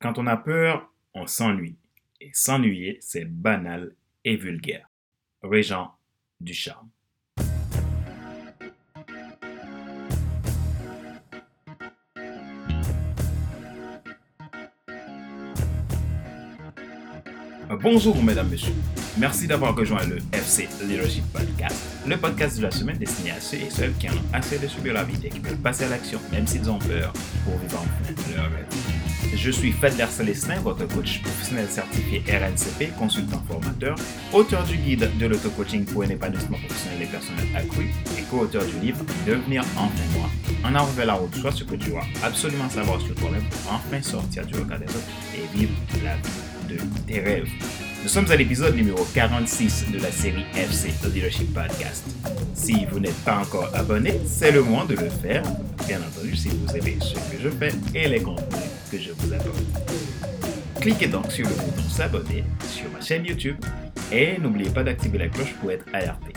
Quand on a peur, on s'ennuie. Et s'ennuyer, c'est banal et vulgaire. Régent Ducharme. Bonjour mesdames, messieurs. Merci d'avoir rejoint le FC Leadership Podcast, le podcast de la semaine destiné à ceux et celles qui en ont assez de subir la vie et qui veulent passer à l'action, même s'ils ont peur, pour vivre enfin leur rêve. Je suis Fadler Célestin, votre coach professionnel certifié RNCP, consultant formateur, auteur du guide de l'auto-coaching pour un épanouissement professionnel et personnel accru et co-auteur du livre Devenir enfin moi. En avant la route, soit ce que tu dois absolument savoir sur toi-même pour enfin sortir du regard des autres et vivre la vie de tes rêves. Nous sommes à l'épisode numéro 46 de la série FC The Leadership Podcast. Si vous n'êtes pas encore abonné, c'est le moment de le faire, bien entendu si vous aimez ce que je fais et les contenus je vous apporte. Cliquez donc sur le bouton s'abonner sur ma chaîne YouTube et n'oubliez pas d'activer la cloche pour être alerté.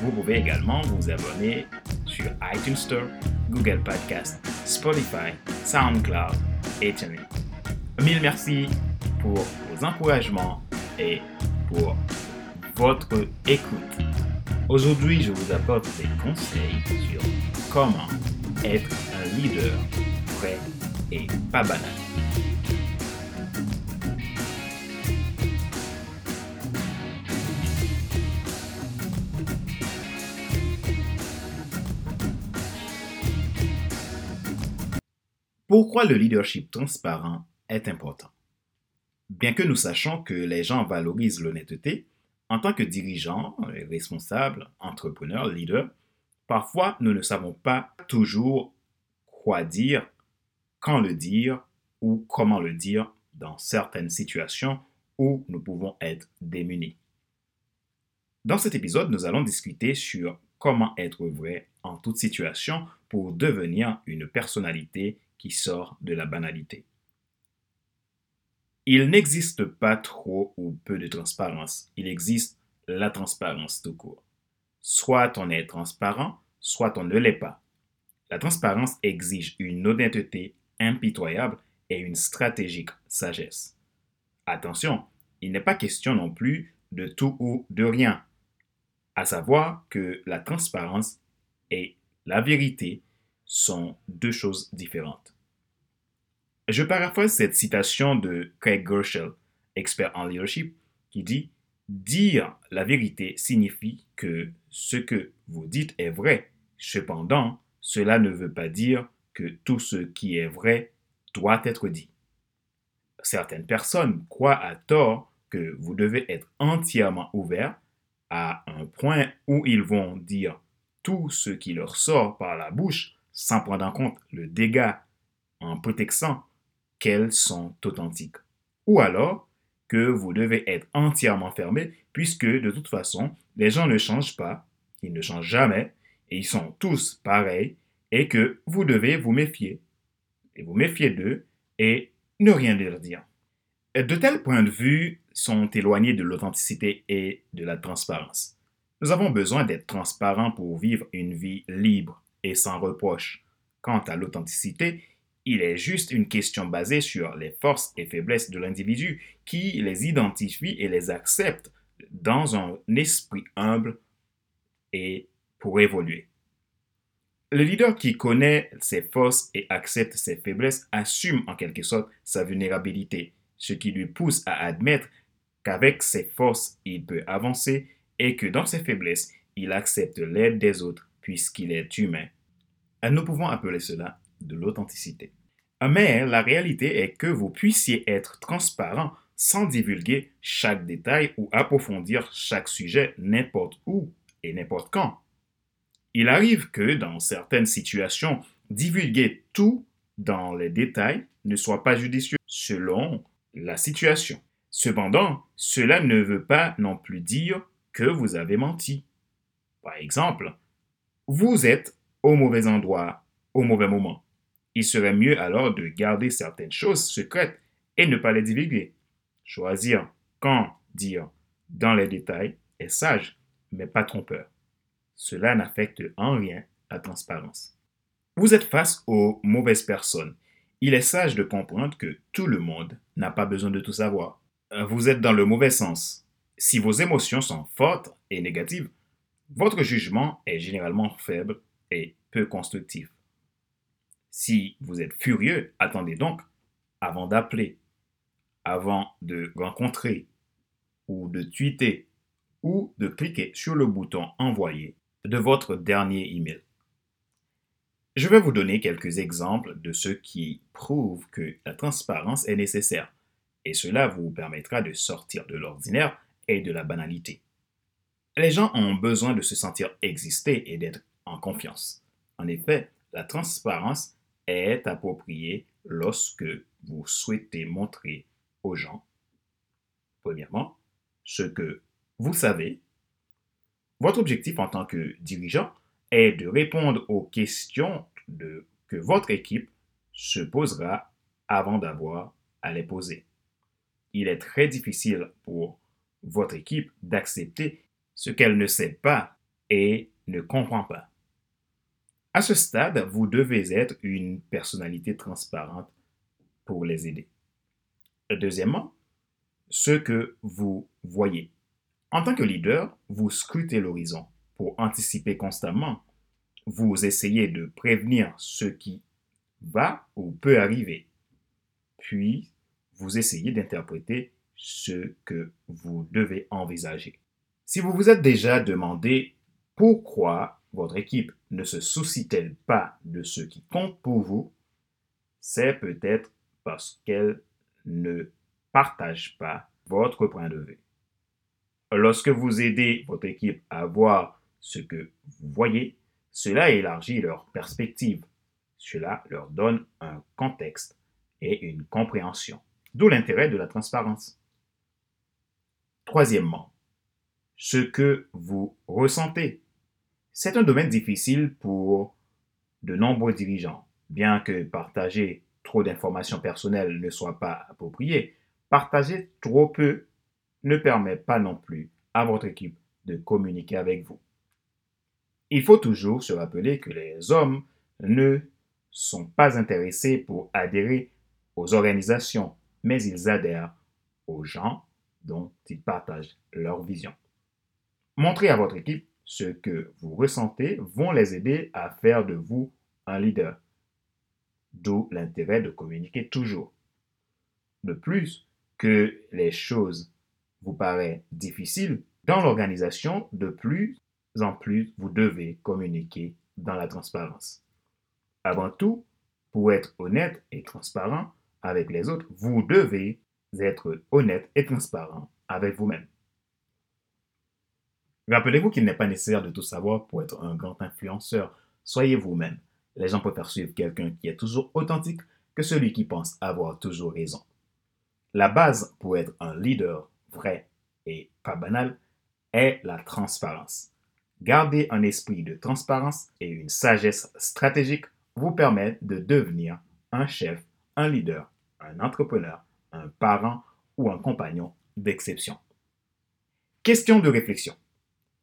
Vous pouvez également vous abonner sur iTunes Store, Google Podcast, Spotify, SoundCloud et TuneIn. Mille merci pour vos encouragements et pour votre écoute. Aujourd'hui, je vous apporte des conseils sur comment être un leader vrai pas banal. Pourquoi le leadership transparent est important? Bien que nous sachions que les gens valorisent l'honnêteté, en tant que dirigeants, responsables, entrepreneurs, leaders, parfois nous ne savons pas toujours quoi dire, quand le dire ou comment le dire dans certaines situations où nous pouvons être démunis. Dans cet épisode, nous allons discuter sur comment être vrai en toute situation pour devenir une personnalité qui sort de la banalité. Il n'existe pas trop ou peu de transparence. Il existe la transparence tout court. Soit on est transparent, soit on ne l'est pas. La transparence exige une honnêteté impitoyable et une stratégique sagesse. Attention, il n'est pas question non plus de tout ou de rien. À savoir que la transparence et la vérité sont deux choses différentes. Je paraphrase cette citation de Craig Gershel, expert en leadership, qui dit Dire la vérité signifie que ce que vous dites est vrai. Cependant, cela ne veut pas dire que tout ce qui est vrai doit être dit. Certaines personnes croient à tort que vous devez être entièrement ouvert à un point où ils vont dire tout ce qui leur sort par la bouche sans prendre en compte le dégât en prétextant qu'elles sont authentiques. Ou alors que vous devez être entièrement fermé puisque de toute façon, les gens ne changent pas, ils ne changent jamais, et ils sont tous pareils, et que vous devez vous méfier, et vous méfier d'eux, et ne rien leur dire. De tels points de vue sont éloignés de l'authenticité et de la transparence. Nous avons besoin d'être transparents pour vivre une vie libre et sans reproche. Quant à l'authenticité, il est juste une question basée sur les forces et faiblesses de l'individu qui les identifie et les accepte dans un esprit humble et pour évoluer. Le leader qui connaît ses forces et accepte ses faiblesses assume en quelque sorte sa vulnérabilité, ce qui lui pousse à admettre qu'avec ses forces, il peut avancer et que dans ses faiblesses, il accepte l'aide des autres puisqu'il est humain. Nous pouvons appeler cela de l'authenticité. Mais la réalité est que vous puissiez être transparent sans divulguer chaque détail ou approfondir chaque sujet n'importe où et n'importe quand. Il arrive que dans certaines situations, divulguer tout dans les détails ne soit pas judicieux selon la situation. Cependant, cela ne veut pas non plus dire que vous avez menti. Par exemple, vous êtes au mauvais endroit au mauvais moment. Il serait mieux alors de garder certaines choses secrètes et ne pas les divulguer. Choisir quand dire dans les détails est sage, mais pas trompeur. Cela n'affecte en rien la transparence. Vous êtes face aux mauvaises personnes Il est sage de comprendre que tout le monde n'a pas besoin de tout savoir. Vous êtes dans le mauvais sens. Si vos émotions sont fortes et négatives, votre jugement est généralement faible et peu constructif. Si vous êtes furieux, attendez donc avant d'appeler, avant de rencontrer ou de tweeter ou de cliquer sur le bouton Envoyer de votre dernier email. Je vais vous donner quelques exemples de ce qui prouve que la transparence est nécessaire et cela vous permettra de sortir de l'ordinaire et de la banalité. Les gens ont besoin de se sentir exister et d'être en confiance. En effet, la transparence est appropriée lorsque vous souhaitez montrer aux gens, premièrement, ce que vous savez. Votre objectif en tant que dirigeant est de répondre aux questions que votre équipe se posera avant d'avoir à les poser. Il est très difficile pour votre équipe d'accepter ce qu'elle ne sait pas et ne comprend pas. À ce stade, vous devez être une personnalité transparente pour les aider. Deuxièmement, ce que vous voyez. En tant que leader, vous scrutez l'horizon pour anticiper constamment. Vous essayez de prévenir ce qui va ou peut arriver. Puis, vous essayez d'interpréter ce que vous devez envisager. Si vous vous êtes déjà demandé pourquoi votre équipe ne se soucie-t-elle pas de ce qui compte pour vous, c'est peut-être parce qu'elle ne partage pas votre point de vue. Lorsque vous aidez votre équipe à voir ce que vous voyez, cela élargit leur perspective. Cela leur donne un contexte et une compréhension. D'où l'intérêt de la transparence. Troisièmement, ce que vous ressentez. C'est un domaine difficile pour de nombreux dirigeants. Bien que partager trop d'informations personnelles ne soit pas approprié, partager trop peu ne permet pas non plus à votre équipe de communiquer avec vous. Il faut toujours se rappeler que les hommes ne sont pas intéressés pour adhérer aux organisations, mais ils adhèrent aux gens dont ils partagent leur vision. Montrez à votre équipe ce que vous ressentez vont les aider à faire de vous un leader. D'où l'intérêt de communiquer toujours. De plus que les choses vous paraissent difficiles, dans l'organisation, de plus en plus, vous devez communiquer dans la transparence. Avant tout, pour être honnête et transparent avec les autres, vous devez être honnête et transparent avec vous-même. Rappelez-vous qu'il n'est pas nécessaire de tout savoir pour être un grand influenceur. Soyez vous-même. Les gens préfèrent suivre quelqu'un qui est toujours authentique que celui qui pense avoir toujours raison. La base pour être un leader vrai et pas banal est la transparence. Garder un esprit de transparence et une sagesse stratégique vous permettent de devenir un chef, un leader, un entrepreneur, un parent ou un compagnon d'exception. Question de réflexion.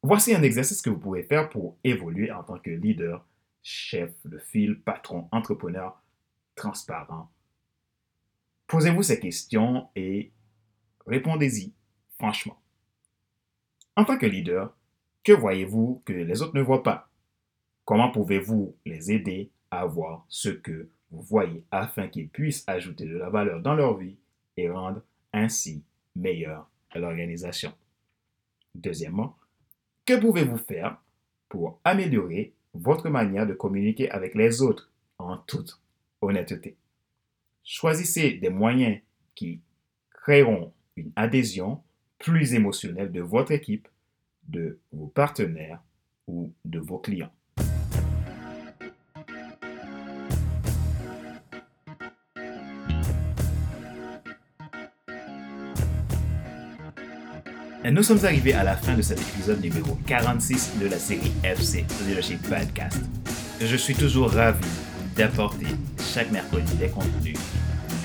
Voici un exercice que vous pouvez faire pour évoluer en tant que leader, chef de file, patron, entrepreneur, transparent. Posez-vous ces questions et répondez-y franchement. En tant que leader, que voyez-vous que les autres ne voient pas? Comment pouvez-vous les aider à voir ce que vous voyez afin qu'ils puissent ajouter de la valeur dans leur vie et rendre ainsi meilleur à l'organisation? Deuxièmement, que pouvez-vous faire pour améliorer votre manière de communiquer avec les autres en toute honnêteté? Choisissez des moyens qui créeront une adhésion plus émotionnelle de votre équipe, de vos partenaires ou de vos clients. nous sommes arrivés à la fin de cet épisode numéro 46 de la série FC Leadership Podcast. Je suis toujours ravi d'apporter chaque mercredi des contenus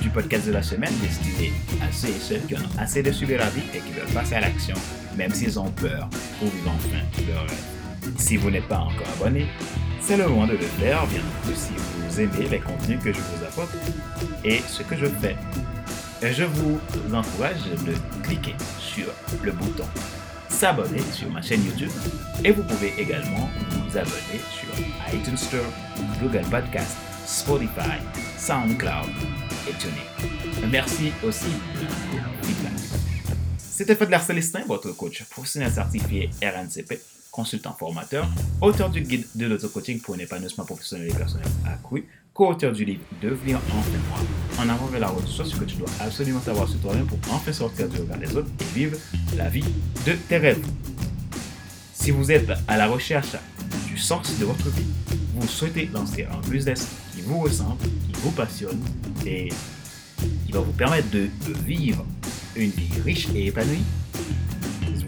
du podcast de la semaine destiné à ceux et ceux qui ont assez de suivre la vie et qui veulent passer à l'action, même s'ils ont peur pour vivre enfin leur. Si vous n'êtes pas encore abonné, C'est le moment de le faire, bien entendu, si vous aimez les contenus que je vous apporte et ce que je fais. Je vous encourage de cliquer sur le bouton s'abonner sur ma chaîne YouTube et vous pouvez également vous abonner sur iTunes Store, Google Podcast, Spotify, SoundCloud et TuneIn. Merci aussi pour feedback. C'était Fadler Célestin, votre coach professionnel certifié RNCP, consultant formateur, auteur du guide de l'auto-coaching pour un épanouissement professionnel et personnel accru, co-auteur du livre Devenir enfin en avant vers la route, soit ce que tu dois absolument savoir sur toi-même pour enfin sortir du regard des autres et vivre la vie de tes rêves. Si vous êtes à la recherche du sens de votre vie, vous souhaitez lancer un business vous ressemble, qui vous passionne et qui va vous permettre de vivre une vie riche et épanouie,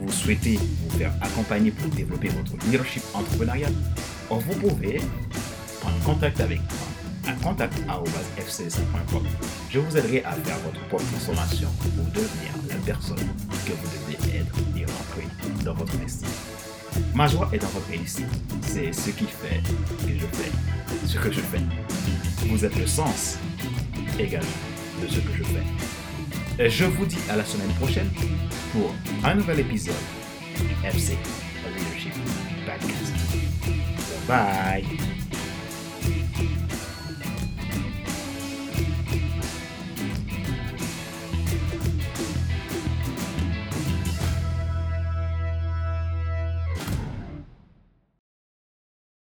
vous souhaitez vous faire accompagner pour développer votre leadership entrepreneurial, vous pouvez prendre contact avec moi à contact.fcs.com. Je vous aiderai à faire votre propre transformation pour devenir la personne que vous devez être et rentrer dans votre destin. Ma joie est réussite. C'est ce qui fait que je fais ce que je fais. Vous êtes le sens également de ce que je fais. Je vous dis à la semaine prochaine pour un nouvel épisode FC Leadership Podcast. Bye.